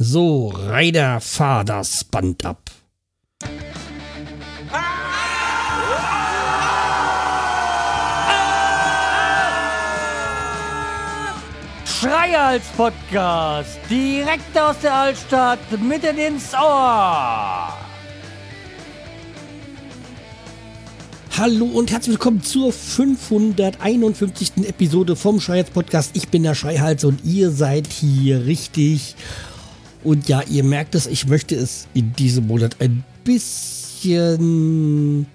So, Reider, fahr das Band ab. Schreihals Podcast, direkt aus der Altstadt, mitten ins Ohr. Hallo und herzlich willkommen zur 551. Episode vom Schreihals Podcast. Ich bin der Schreihals und ihr seid hier richtig. Und ja, ihr merkt es, ich möchte es in diesem Monat ein bisschen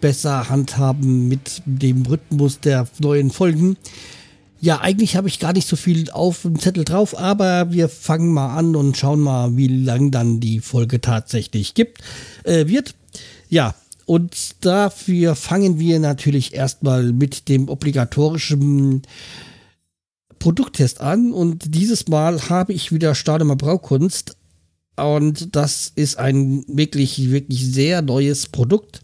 besser handhaben mit dem Rhythmus der neuen Folgen. Ja, eigentlich habe ich gar nicht so viel auf dem Zettel drauf, aber wir fangen mal an und schauen mal, wie lang dann die Folge tatsächlich gibt, äh, wird. Ja, und dafür fangen wir natürlich erstmal mit dem obligatorischen Produkttest an. Und dieses Mal habe ich wieder Stademer Braukunst. Und das ist ein wirklich, wirklich sehr neues Produkt.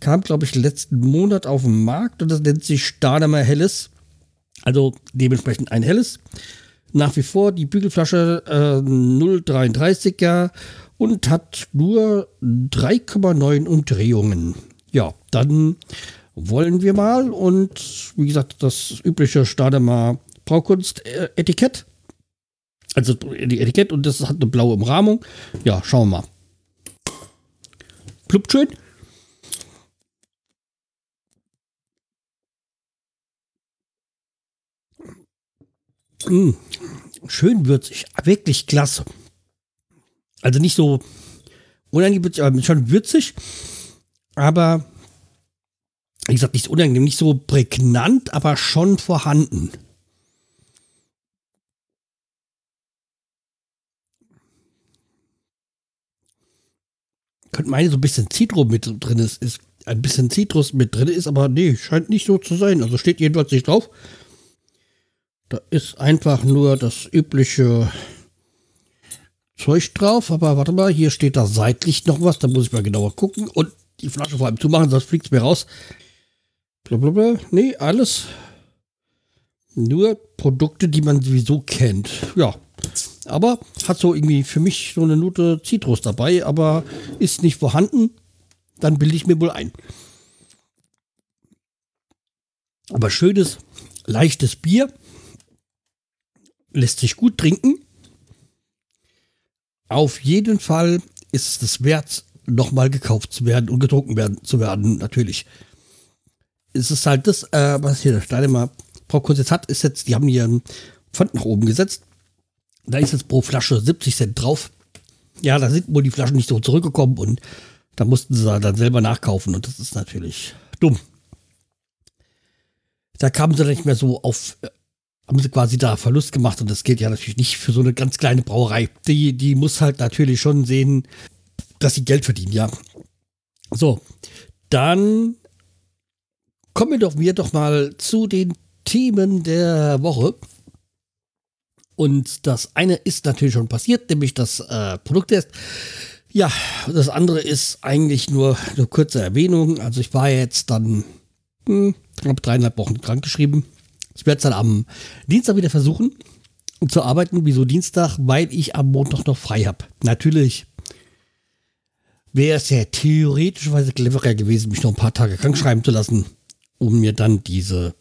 Kam, glaube ich, letzten Monat auf den Markt und das nennt sich Stademer Helles. Also dementsprechend ein helles. Nach wie vor die Bügelflasche äh, 0,33er und hat nur 3,9 Umdrehungen. Ja, dann wollen wir mal und wie gesagt, das übliche Stademer Braukunst-Etikett. Also die Etikett und das hat eine blaue Umrahmung. Ja, schauen wir mal. Pluppt schön. Mmh, schön würzig, wirklich klasse. Also nicht so unangenehm, aber schon würzig, aber wie gesagt, nicht so unangenehm, nicht so prägnant, aber schon vorhanden. Könnte meine, so ein bisschen Zitrus mit drin ist, ist ein bisschen Zitrus mit drin ist, aber nee, scheint nicht so zu sein. Also steht jedenfalls nicht drauf. Da ist einfach nur das übliche Zeug drauf. Aber warte mal, hier steht da seitlich noch was. Da muss ich mal genauer gucken. Und die Flasche vor allem zumachen, sonst fliegt es mir raus. Blablabla. Nee, alles. Nur Produkte, die man sowieso kennt. Ja. Aber hat so irgendwie für mich so eine Note Zitrus dabei, aber ist nicht vorhanden. Dann bilde ich mir wohl ein. Aber schönes, leichtes Bier lässt sich gut trinken. Auf jeden Fall ist es das wert, nochmal gekauft zu werden und getrunken werden, zu werden, natürlich. Es ist halt das, äh, was hier der Steinemer Braukunst jetzt hat, ist jetzt, die haben hier einen Pfand nach oben gesetzt. Da ist jetzt pro Flasche 70 Cent drauf. Ja, da sind wohl die Flaschen nicht so zurückgekommen und da mussten sie dann selber nachkaufen und das ist natürlich dumm. Da kamen sie dann nicht mehr so auf äh, haben sie quasi da Verlust gemacht und das gilt ja natürlich nicht für so eine ganz kleine Brauerei. Die, die muss halt natürlich schon sehen, dass sie Geld verdienen, ja. So, dann kommen wir doch mir doch mal zu den Themen der Woche. Und das eine ist natürlich schon passiert, nämlich das äh, Produkttest. Ja, das andere ist eigentlich nur eine kurze Erwähnung. Also ich war jetzt dann hm, dreieinhalb Wochen krankgeschrieben ich werde es dann am Dienstag wieder versuchen zu arbeiten. Wieso Dienstag? Weil ich am Montag noch frei habe. Natürlich wäre es ja theoretischweise cleverer gewesen, mich noch ein paar Tage krank schreiben zu lassen, um mir dann diese,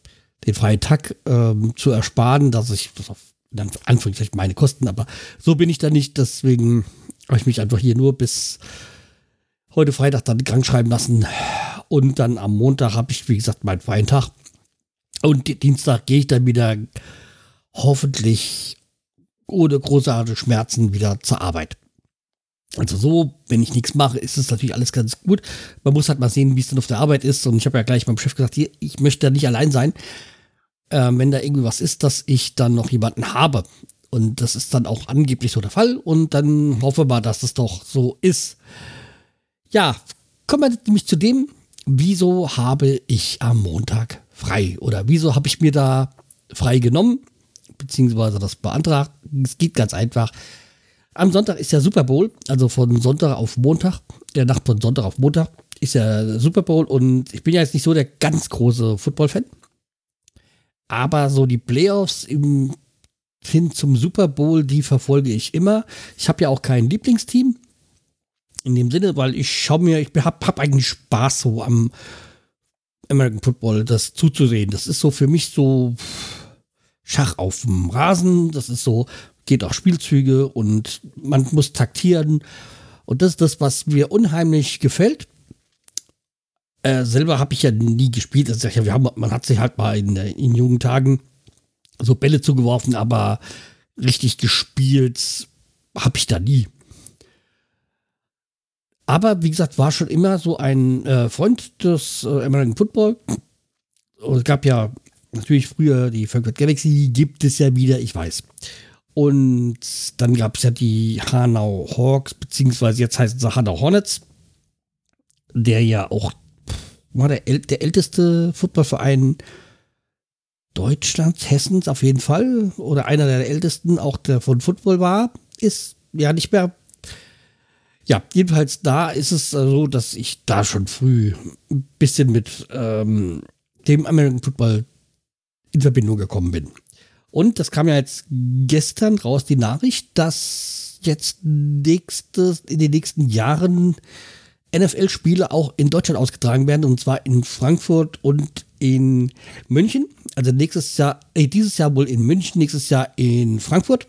den freien Tag ähm, zu ersparen, dass ich das auf dann Anführungszeichen meine Kosten, aber so bin ich da nicht, deswegen habe ich mich einfach hier nur bis heute Freitag dann krank schreiben lassen und dann am Montag habe ich, wie gesagt, meinen freien Tag und Dienstag gehe ich dann wieder hoffentlich ohne großartige Schmerzen wieder zur Arbeit. Also so, wenn ich nichts mache, ist es natürlich alles ganz gut. Man muss halt mal sehen, wie es dann auf der Arbeit ist. Und ich habe ja gleich meinem Chef gesagt, hier, ich möchte da nicht allein sein. Äh, wenn da irgendwie was ist, dass ich dann noch jemanden habe. Und das ist dann auch angeblich so der Fall. Und dann hoffe mal, dass es doch so ist. Ja, kommen wir nämlich zu dem, wieso habe ich am Montag frei? Oder wieso habe ich mir da frei genommen? Beziehungsweise das beantragt. Es geht ganz einfach. Am Sonntag ist ja Super Bowl, also von Sonntag auf Montag, der Nacht von Sonntag auf Montag ist ja Super Bowl und ich bin ja jetzt nicht so der ganz große Football-Fan. Aber so die Playoffs im hin zum Super Bowl, die verfolge ich immer. Ich habe ja auch kein Lieblingsteam. In dem Sinne, weil ich schaue mir, ich habe hab eigentlich Spaß so am American Football, das zuzusehen. Das ist so für mich so Schach auf dem Rasen. Das ist so, geht auch Spielzüge und man muss taktieren. Und das ist das, was mir unheimlich gefällt. Äh, selber habe ich ja nie gespielt. Also wir haben, man hat sich halt mal in, in jungen Tagen so Bälle zugeworfen, aber richtig gespielt habe ich da nie. Aber wie gesagt, war schon immer so ein äh, Freund des äh, American Football. Und es gab ja natürlich früher die Frankfurt Galaxy, gibt es ja wieder, ich weiß. Und dann gab es ja die Hanau Hawks, beziehungsweise jetzt heißt es Hanau Hornets, der ja auch war der, der älteste Footballverein Deutschlands, Hessens auf jeden Fall, oder einer der ältesten, auch der von Football war, ist ja nicht mehr. Ja, jedenfalls da ist es so, dass ich da schon früh ein bisschen mit ähm, dem American Football in Verbindung gekommen bin. Und das kam ja jetzt gestern raus, die Nachricht, dass jetzt nächstes, in den nächsten Jahren NFL-Spiele auch in Deutschland ausgetragen werden, und zwar in Frankfurt und in München. Also nächstes Jahr, äh, dieses Jahr wohl in München, nächstes Jahr in Frankfurt.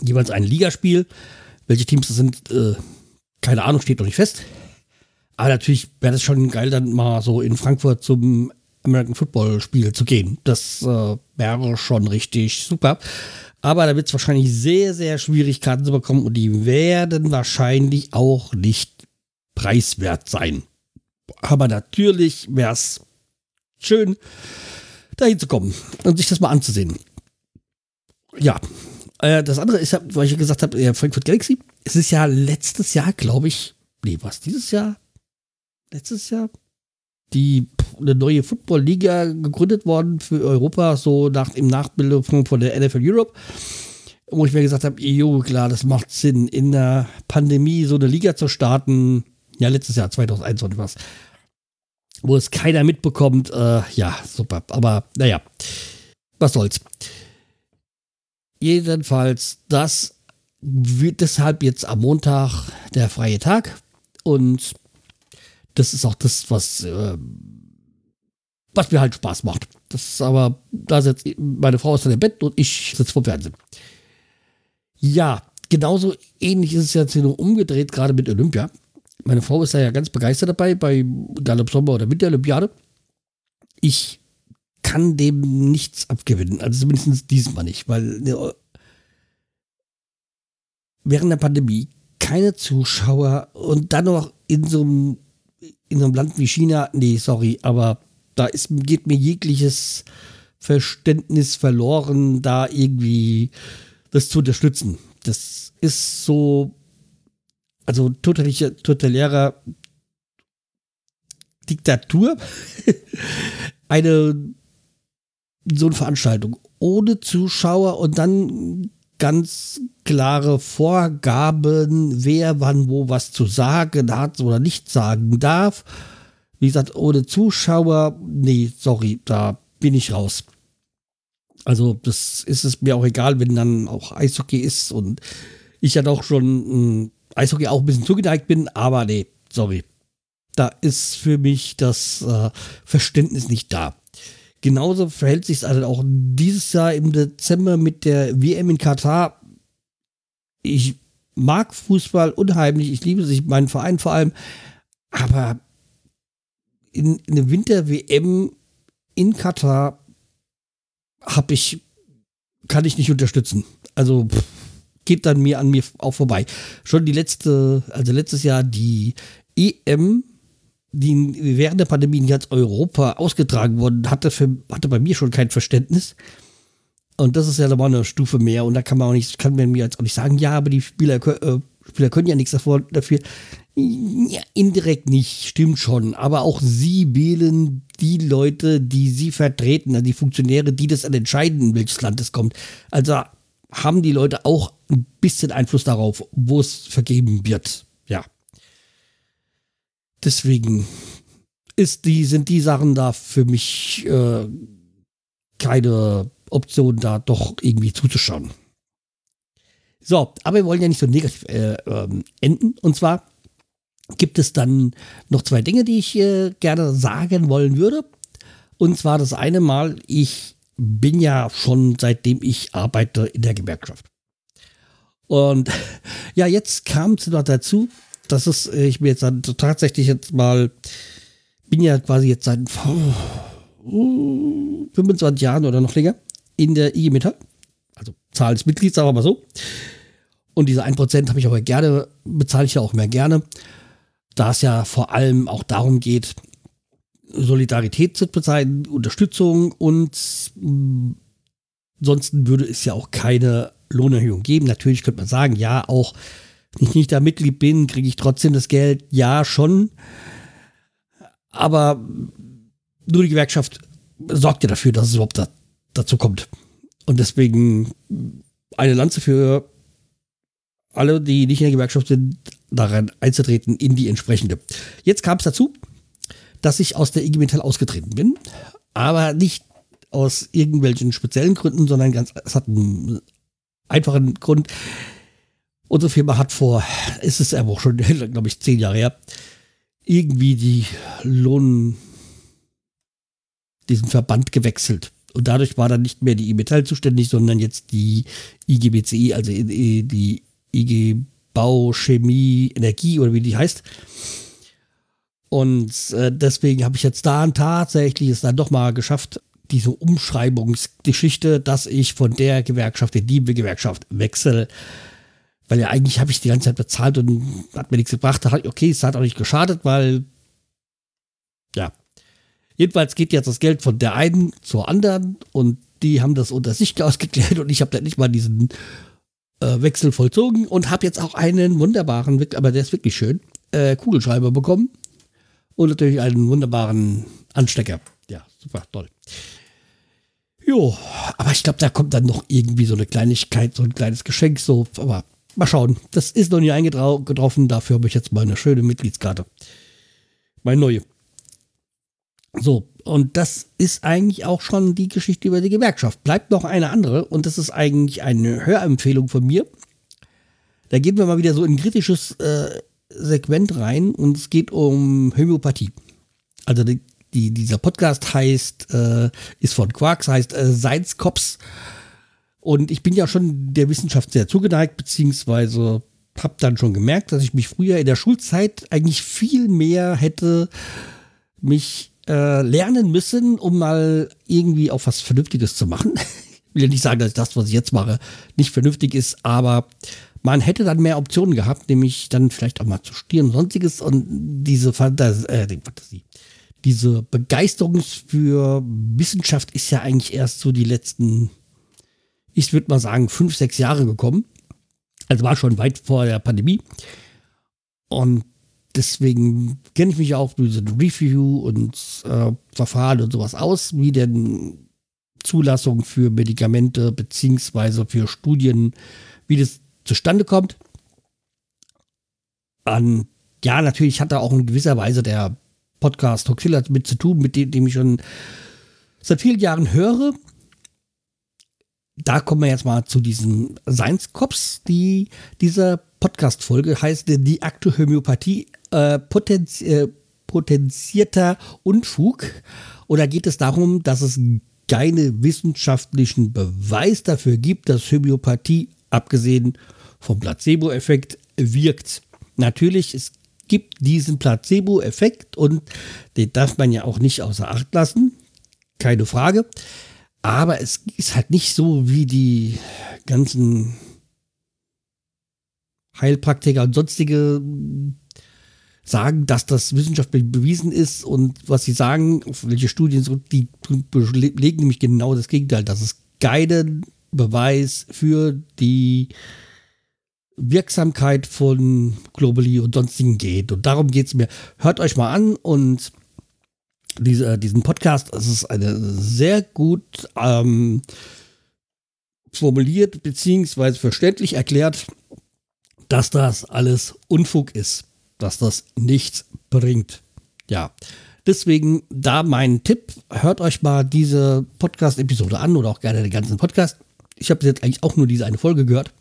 Jeweils ein Ligaspiel. Welche Teams das sind, äh, keine Ahnung, steht noch nicht fest. Aber natürlich wäre das schon geil, dann mal so in Frankfurt zum American Football Spiel zu gehen. Das äh, wäre schon richtig super. Aber da wird es wahrscheinlich sehr, sehr Schwierigkeiten zu bekommen und die werden wahrscheinlich auch nicht preiswert sein. Aber natürlich wäre es schön, dahin zu kommen und sich das mal anzusehen. Ja, äh, das andere ist ja, weil ich gesagt habe, Frankfurt Galaxy. Es ist ja letztes Jahr, glaube ich, nee, was, dieses Jahr? Letztes Jahr? Die eine neue Football-Liga gegründet worden für Europa, so nach, im Nachbildung von der NFL Europe wo ich mir gesagt habe, jo, klar, das macht Sinn, in der Pandemie so eine Liga zu starten. Ja, letztes Jahr, 2021 was. Wo es keiner mitbekommt. Äh, ja, super. Aber naja, was soll's. Jedenfalls, das wird deshalb jetzt am Montag der freie Tag. Und das ist auch das, was, äh, was mir halt Spaß macht. Das ist aber, da sitzt meine Frau ist dem Bett und ich sitze vor Fernsehen. Ja, genauso ähnlich ist es jetzt hier nur umgedreht, gerade mit Olympia. Meine Frau ist da ja ganz begeistert dabei, bei ob Sommer- oder Winterolympiade. Ich kann dem nichts abgewinnen. Also zumindest diesmal nicht, weil ne, während der Pandemie keine Zuschauer und dann noch in so einem, in einem Land wie China, nee, sorry, aber da ist, geht mir jegliches Verständnis verloren, da irgendwie das zu unterstützen. Das ist so also totalitärer Diktatur, eine so eine Veranstaltung ohne Zuschauer und dann ganz klare Vorgaben, wer wann wo was zu sagen hat oder nicht sagen darf. Wie gesagt, ohne Zuschauer, nee, sorry, da bin ich raus. Also, das ist es mir auch egal, wenn dann auch Eishockey ist und ich ja doch schon Eishockey auch ein bisschen zugeneigt bin, aber nee, sorry. Da ist für mich das äh, Verständnis nicht da. Genauso verhält sich es also auch dieses Jahr im Dezember mit der WM in Katar. Ich mag Fußball unheimlich, ich liebe sich, meinen Verein vor allem, aber in, in der Winter-WM in Katar habe ich, kann ich nicht unterstützen. Also pff, geht dann mir an mir auch vorbei. Schon die letzte, also letztes Jahr die EM, die während der Pandemie in ganz Europa ausgetragen wurde, hatte, für, hatte bei mir schon kein Verständnis. Und das ist ja nochmal eine Stufe mehr. Und da kann man auch nicht, kann man mir jetzt auch nicht sagen, ja, aber die Spieler, äh, Spieler können ja nichts davor, dafür. Ja, indirekt nicht, stimmt schon. Aber auch sie wählen die Leute, die sie vertreten, also die Funktionäre, die das entscheiden, in welches Land es kommt. Also haben die Leute auch ein bisschen Einfluss darauf, wo es vergeben wird. Ja. Deswegen ist die, sind die Sachen da für mich äh, keine Option, da doch irgendwie zuzuschauen. So, aber wir wollen ja nicht so negativ äh, ähm, enden. Und zwar gibt es dann noch zwei Dinge, die ich äh, gerne sagen wollen würde. Und zwar das eine Mal, ich bin ja schon seitdem ich arbeite in der Gewerkschaft. Und ja, jetzt kam es noch dazu, dass es, äh, ich bin jetzt dann tatsächlich jetzt mal, bin ja quasi jetzt seit oh, 25 Jahren oder noch länger in der IG Metall. Also Zahl des Mitglieds, sagen wir mal so. Und diese 1% habe ich aber gerne, bezahle ich ja auch mehr gerne, da es ja vor allem auch darum geht, Solidarität zu bezeichnen, Unterstützung und ansonsten würde es ja auch keine Lohnerhöhung geben. Natürlich könnte man sagen, ja, auch wenn ich nicht da Mitglied bin, kriege ich trotzdem das Geld. Ja, schon. Aber nur die Gewerkschaft sorgt ja dafür, dass es überhaupt da, dazu kommt. Und deswegen eine Lanze für alle, die nicht in der Gewerkschaft sind, daran einzutreten in die entsprechende. Jetzt kam es dazu, dass ich aus der IG Metall ausgetreten bin, aber nicht aus irgendwelchen speziellen Gründen, sondern ganz, es hat einen einfachen Grund. Unsere Firma hat vor, ist es aber auch schon, glaube ich, zehn Jahre her, irgendwie die Lohn, diesen Verband gewechselt. Und dadurch war dann nicht mehr die IG Metall zuständig, sondern jetzt die IGBCI, also die IG Bau, Chemie, Energie oder wie die heißt. Und äh, deswegen habe ich jetzt da tatsächlich es dann doch mal geschafft, diese Umschreibungsgeschichte, dass ich von der Gewerkschaft in die Gewerkschaft wechsle. Weil ja eigentlich habe ich die ganze Zeit bezahlt und hat mir nichts gebracht. Da hat, okay, es hat auch nicht geschadet, weil ja. Jedenfalls geht jetzt das Geld von der einen zur anderen und die haben das unter sich ausgeklärt und ich habe dann nicht mal diesen äh, Wechsel vollzogen und habe jetzt auch einen wunderbaren, aber der ist wirklich schön, äh, Kugelschreiber bekommen und natürlich einen wunderbaren Anstecker. Ja, super, toll. Jo, aber ich glaube, da kommt dann noch irgendwie so eine Kleinigkeit, so ein kleines Geschenk, so, aber mal schauen. Das ist noch nie eingetroffen, dafür habe ich jetzt mal eine schöne Mitgliedskarte. Meine neue. So, und das ist eigentlich auch schon die Geschichte über die Gewerkschaft. Bleibt noch eine andere und das ist eigentlich eine Hörempfehlung von mir. Da gehen wir mal wieder so in kritisches äh, Segment rein und es geht um Homöopathie. Also die, die, dieser Podcast heißt, äh, ist von Quarks, heißt äh, Science. Und ich bin ja schon der Wissenschaft sehr zugeneigt, beziehungsweise habe dann schon gemerkt, dass ich mich früher in der Schulzeit eigentlich viel mehr hätte mich äh, lernen müssen, um mal irgendwie auch was Vernünftiges zu machen. ich will ja nicht sagen, dass das, was ich jetzt mache, nicht vernünftig ist, aber man hätte dann mehr Optionen gehabt, nämlich dann vielleicht auch mal zu studieren und sonstiges und diese äh, Fantasie, diese Begeisterung für Wissenschaft ist ja eigentlich erst so die letzten, ich würde mal sagen, fünf, sechs Jahre gekommen. Also war schon weit vor der Pandemie. Und deswegen kenne ich mich auch durch diese Review und äh, Verfahren und sowas aus, wie denn Zulassung für Medikamente beziehungsweise für Studien, wie das zustande kommt. An, ja, natürlich hat da auch in gewisser Weise der Podcast Hoxilla mit zu tun, mit dem, dem ich schon seit vielen Jahren höre. Da kommen wir jetzt mal zu diesen Science Cops, die dieser Podcast-Folge heißt die Akte Homöopathie äh, potenzi äh, potenzierter Unfug. Oder geht es darum, dass es keinen wissenschaftlichen Beweis dafür gibt, dass Homöopathie, abgesehen vom Placebo-Effekt, wirkt? Natürlich, es gibt diesen Placebo-Effekt und den darf man ja auch nicht außer Acht lassen. Keine Frage. Aber es ist halt nicht so wie die ganzen Heilpraktiker und sonstige sagen, dass das wissenschaftlich bewiesen ist und was sie sagen, welche Studien so, die belegen nämlich genau das Gegenteil, dass es keinen Beweis für die Wirksamkeit von Globally und sonstigen geht. Und darum geht es mir. Hört euch mal an und diese, diesen Podcast, es ist eine sehr gut ähm, formuliert beziehungsweise verständlich erklärt, dass das alles Unfug ist, dass das nichts bringt. Ja, Deswegen da mein Tipp, hört euch mal diese Podcast-Episode an oder auch gerne den ganzen Podcast. Ich habe jetzt eigentlich auch nur diese eine Folge gehört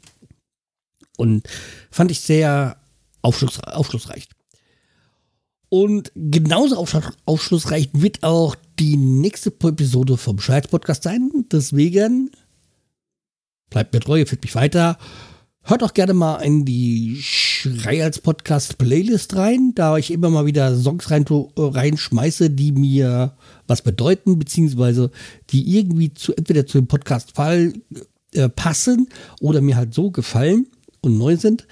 und fand ich sehr aufschluss, aufschlussreich. Und genauso aufschlussreich wird auch die nächste Episode vom Scheiß Podcast sein. Deswegen bleibt mir treu, führt mich weiter. Hört auch gerne mal in die Schrei als Podcast Playlist rein, da ich immer mal wieder Songs rein, reinschmeiße, die mir was bedeuten, beziehungsweise die irgendwie zu, entweder zu dem Podcast-Fall äh, passen oder mir halt so gefallen und neu sind.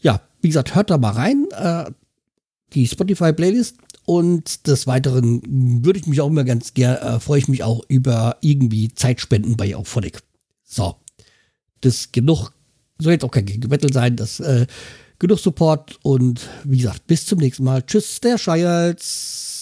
Ja, wie gesagt, hört da mal rein. Äh, die Spotify-Playlist. Und des Weiteren würde ich mich auch immer ganz gerne, äh, freue ich mich auch über irgendwie Zeitspenden bei Auphonic. So. Das genug soll jetzt auch kein Gegenwettel sein. Das äh, genug Support und wie gesagt, bis zum nächsten Mal. Tschüss, der Scheils.